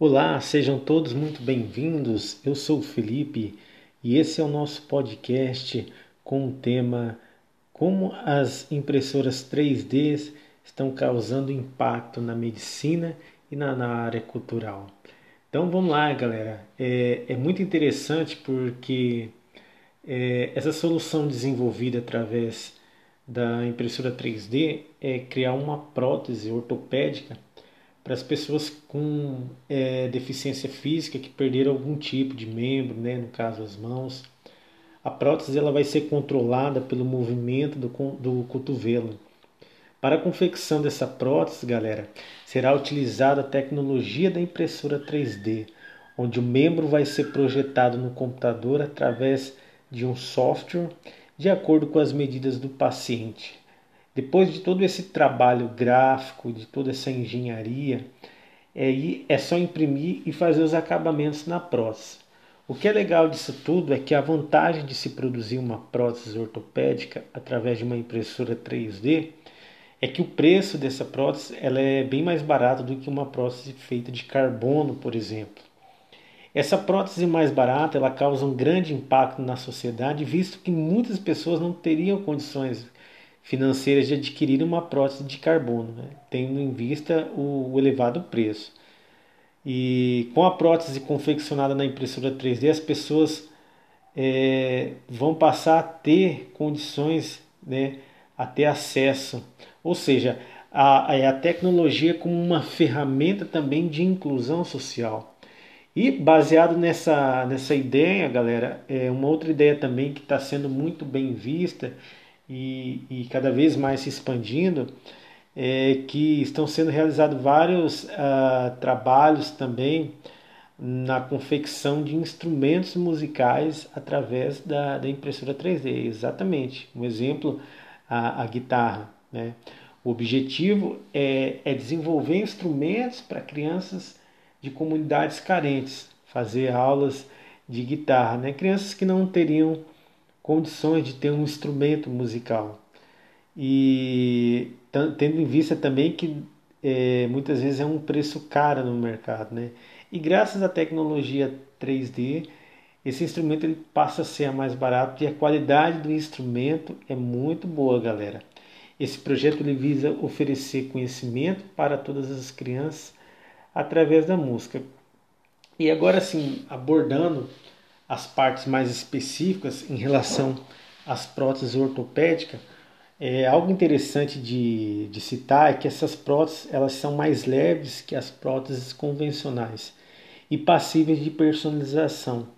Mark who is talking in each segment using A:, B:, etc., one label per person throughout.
A: Olá, sejam todos muito bem-vindos. Eu sou o Felipe e esse é o nosso podcast com o tema Como as impressoras 3D estão causando impacto na medicina e na, na área cultural. Então vamos lá, galera. É, é muito interessante porque é, essa solução desenvolvida através da impressora 3D é criar uma prótese ortopédica para as pessoas com é, deficiência física que perderam algum tipo de membro, né, no caso as mãos. A prótese ela vai ser controlada pelo movimento do, do cotovelo. Para a confecção dessa prótese, galera, será utilizada a tecnologia da impressora 3D, onde o membro vai ser projetado no computador através de um software de acordo com as medidas do paciente. Depois de todo esse trabalho gráfico, de toda essa engenharia, é, é só imprimir e fazer os acabamentos na prótese. O que é legal disso tudo é que a vantagem de se produzir uma prótese ortopédica através de uma impressora 3D é que o preço dessa prótese ela é bem mais barato do que uma prótese feita de carbono, por exemplo. Essa prótese mais barata ela causa um grande impacto na sociedade, visto que muitas pessoas não teriam condições financeiras de adquirir uma prótese de carbono, né? tendo em vista o, o elevado preço. E com a prótese confeccionada na impressora 3D, as pessoas é, vão passar a ter condições, né, a ter acesso, ou seja, a, a tecnologia como uma ferramenta também de inclusão social. E baseado nessa, nessa ideia, galera, é uma outra ideia também que está sendo muito bem vista e, e cada vez mais se expandindo, é que estão sendo realizados vários uh, trabalhos também na confecção de instrumentos musicais através da, da impressora 3D. Exatamente. Um exemplo, a, a guitarra. Né? O objetivo é, é desenvolver instrumentos para crianças de comunidades carentes, fazer aulas de guitarra, né? crianças que não teriam condições de ter um instrumento musical. E tendo em vista também que é, muitas vezes é um preço caro no mercado. Né? E graças à tecnologia 3D, esse instrumento ele passa a ser mais barato e a qualidade do instrumento é muito boa, galera. Esse projeto ele visa oferecer conhecimento para todas as crianças através da música. E agora sim, abordando as partes mais específicas em relação às próteses ortopédicas, é, algo interessante de, de citar é que essas próteses elas são mais leves que as próteses convencionais e passíveis de personalização.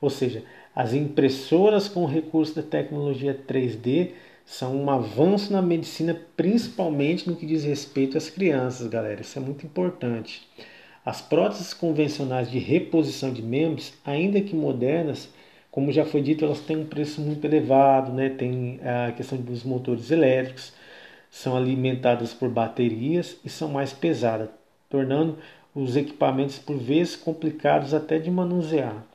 A: Ou seja, as impressoras com recurso da tecnologia 3D são um avanço na medicina, principalmente no que diz respeito às crianças, galera. Isso é muito importante. As próteses convencionais de reposição de membros, ainda que modernas, como já foi dito, elas têm um preço muito elevado, né? tem a questão dos motores elétricos, são alimentadas por baterias e são mais pesadas, tornando os equipamentos por vezes complicados até de manusear.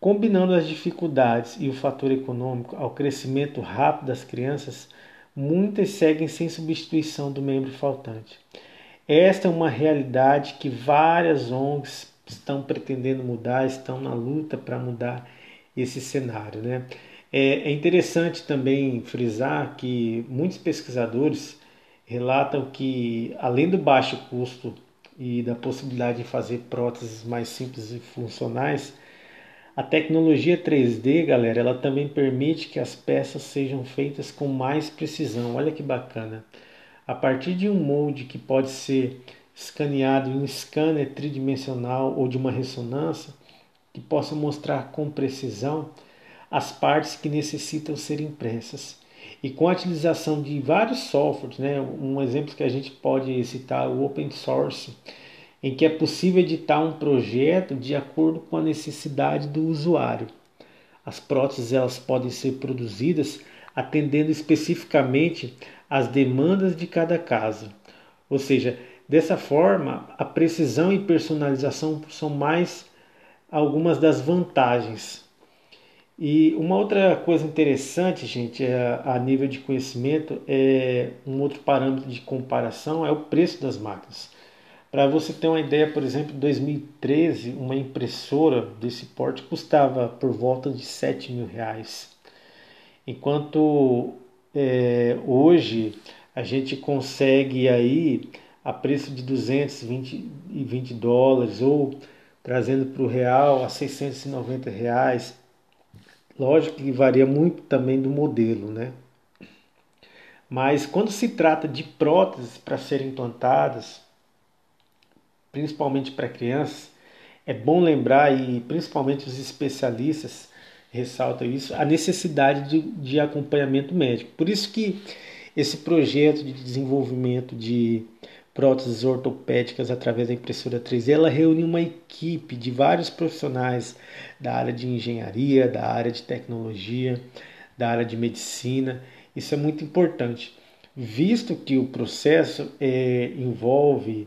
A: Combinando as dificuldades e o fator econômico ao crescimento rápido das crianças, muitas seguem sem substituição do membro faltante. Esta é uma realidade que várias ONGs estão pretendendo mudar, estão na luta para mudar esse cenário. Né? É, é interessante também frisar que muitos pesquisadores relatam que, além do baixo custo e da possibilidade de fazer próteses mais simples e funcionais, a tecnologia 3D, galera, ela também permite que as peças sejam feitas com mais precisão. Olha que bacana a partir de um molde que pode ser escaneado em um scanner tridimensional ou de uma ressonância, que possa mostrar com precisão as partes que necessitam ser impressas. E com a utilização de vários softwares, né, um exemplo que a gente pode citar é o open source, em que é possível editar um projeto de acordo com a necessidade do usuário. As próteses elas podem ser produzidas atendendo especificamente às demandas de cada caso. Ou seja, dessa forma, a precisão e personalização são mais algumas das vantagens. E uma outra coisa interessante, gente, é, a nível de conhecimento, é um outro parâmetro de comparação é o preço das máquinas. Para você ter uma ideia, por exemplo, em 2013, uma impressora desse porte custava por volta de 7 mil reais. Enquanto é, hoje a gente consegue aí a preço de 220 dólares ou trazendo para o real a 690 reais. Lógico que varia muito também do modelo, né? Mas quando se trata de próteses para serem implantadas, principalmente para crianças, é bom lembrar, e principalmente os especialistas ressaltam isso, a necessidade de, de acompanhamento médico. Por isso que esse projeto de desenvolvimento de próteses ortopédicas através da impressora 3D, ela reúne uma equipe de vários profissionais da área de engenharia, da área de tecnologia, da área de medicina. Isso é muito importante, visto que o processo é, envolve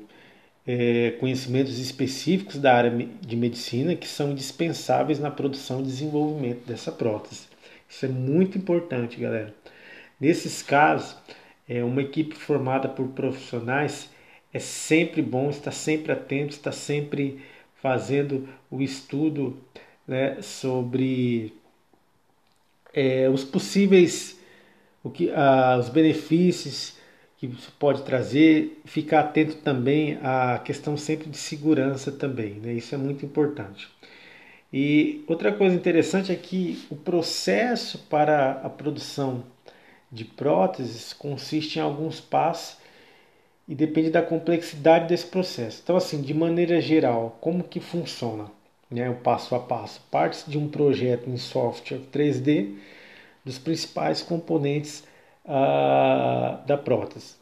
A: é, conhecimentos específicos da área de medicina que são indispensáveis na produção e desenvolvimento dessa prótese. Isso é muito importante, galera. Nesses casos, é, uma equipe formada por profissionais é sempre bom, está sempre atento, está sempre fazendo o estudo né, sobre é, os possíveis, o que, ah, os benefícios que isso pode trazer, ficar atento também à questão sempre de segurança também, né? Isso é muito importante. E outra coisa interessante é que o processo para a produção de próteses consiste em alguns passos e depende da complexidade desse processo. Então, assim, de maneira geral, como que funciona né, o passo a passo? Parte de um projeto em software 3D dos principais componentes da prótese.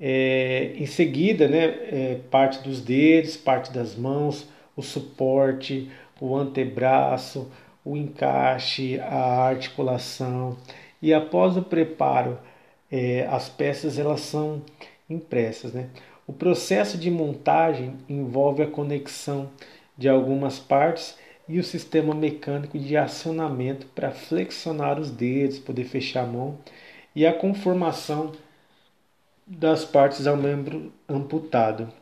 A: É, em seguida, né, é, parte dos dedos, parte das mãos, o suporte, o antebraço, o encaixe, a articulação. E após o preparo, é, as peças elas são impressas. Né? O processo de montagem envolve a conexão de algumas partes e o sistema mecânico de acionamento para flexionar os dedos, poder fechar a mão e a conformação das partes ao membro amputado.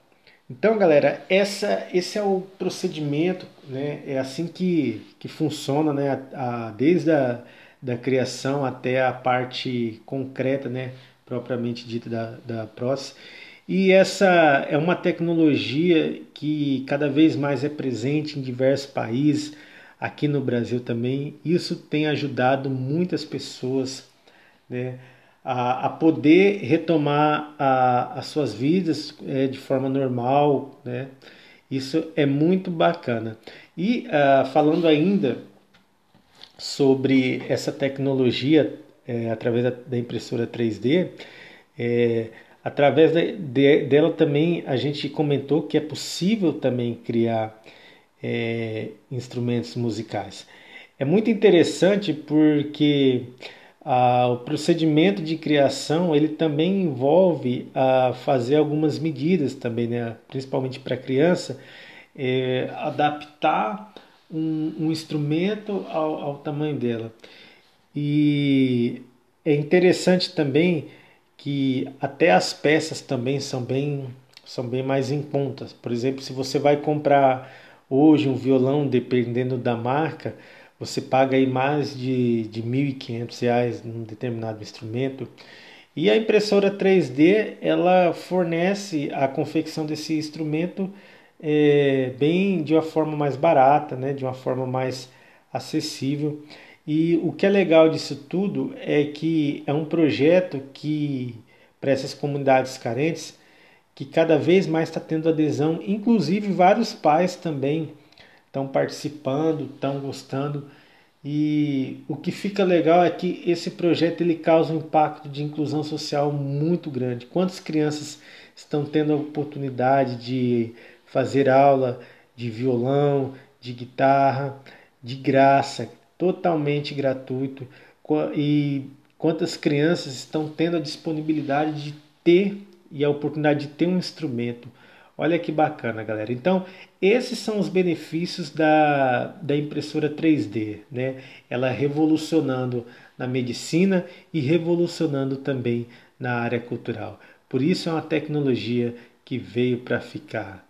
A: Então, galera, essa, esse é o procedimento, né? É assim que, que funciona, né? A, a, desde a da criação até a parte concreta, né? Propriamente dita da, da prótese. E essa é uma tecnologia que cada vez mais é presente em diversos países, aqui no Brasil também. Isso tem ajudado muitas pessoas, né? a, a poder retomar a, as suas vidas é, de forma normal, né? Isso é muito bacana. E uh, falando ainda sobre essa tecnologia é, através da, da, impressora 3D, é, através de, de, dela também a gente comentou que é possível também criar é, instrumentos musicais. É muito interessante porque ah, o procedimento de criação ele também envolve a fazer algumas medidas também, né? principalmente para a criança, é, adaptar um, um instrumento ao, ao, tamanho dela. E é interessante também que até as peças também são bem, são bem mais em contas. Por exemplo, se você vai comprar hoje um violão, dependendo da marca, você paga aí mais de, de R$ 1.500 num determinado instrumento. E a impressora 3D ela fornece a confecção desse instrumento é, bem de uma forma mais barata, né, de uma forma mais acessível. E o que é legal disso tudo é que é um projeto que para essas comunidades carentes que cada vez mais está tendo adesão, inclusive vários pais também estão participando, estão gostando. E o que fica legal é que esse projeto ele causa um impacto de inclusão social muito grande. Quantas crianças estão tendo a oportunidade de fazer aula de violão, de guitarra, de graça, totalmente gratuito. E quantas crianças estão tendo a disponibilidade de ter e a oportunidade de ter um instrumento Olha que bacana, galera. Então, esses são os benefícios da, da impressora 3D, né? Ela revolucionando na medicina e revolucionando também na área cultural. Por isso é uma tecnologia que veio para ficar.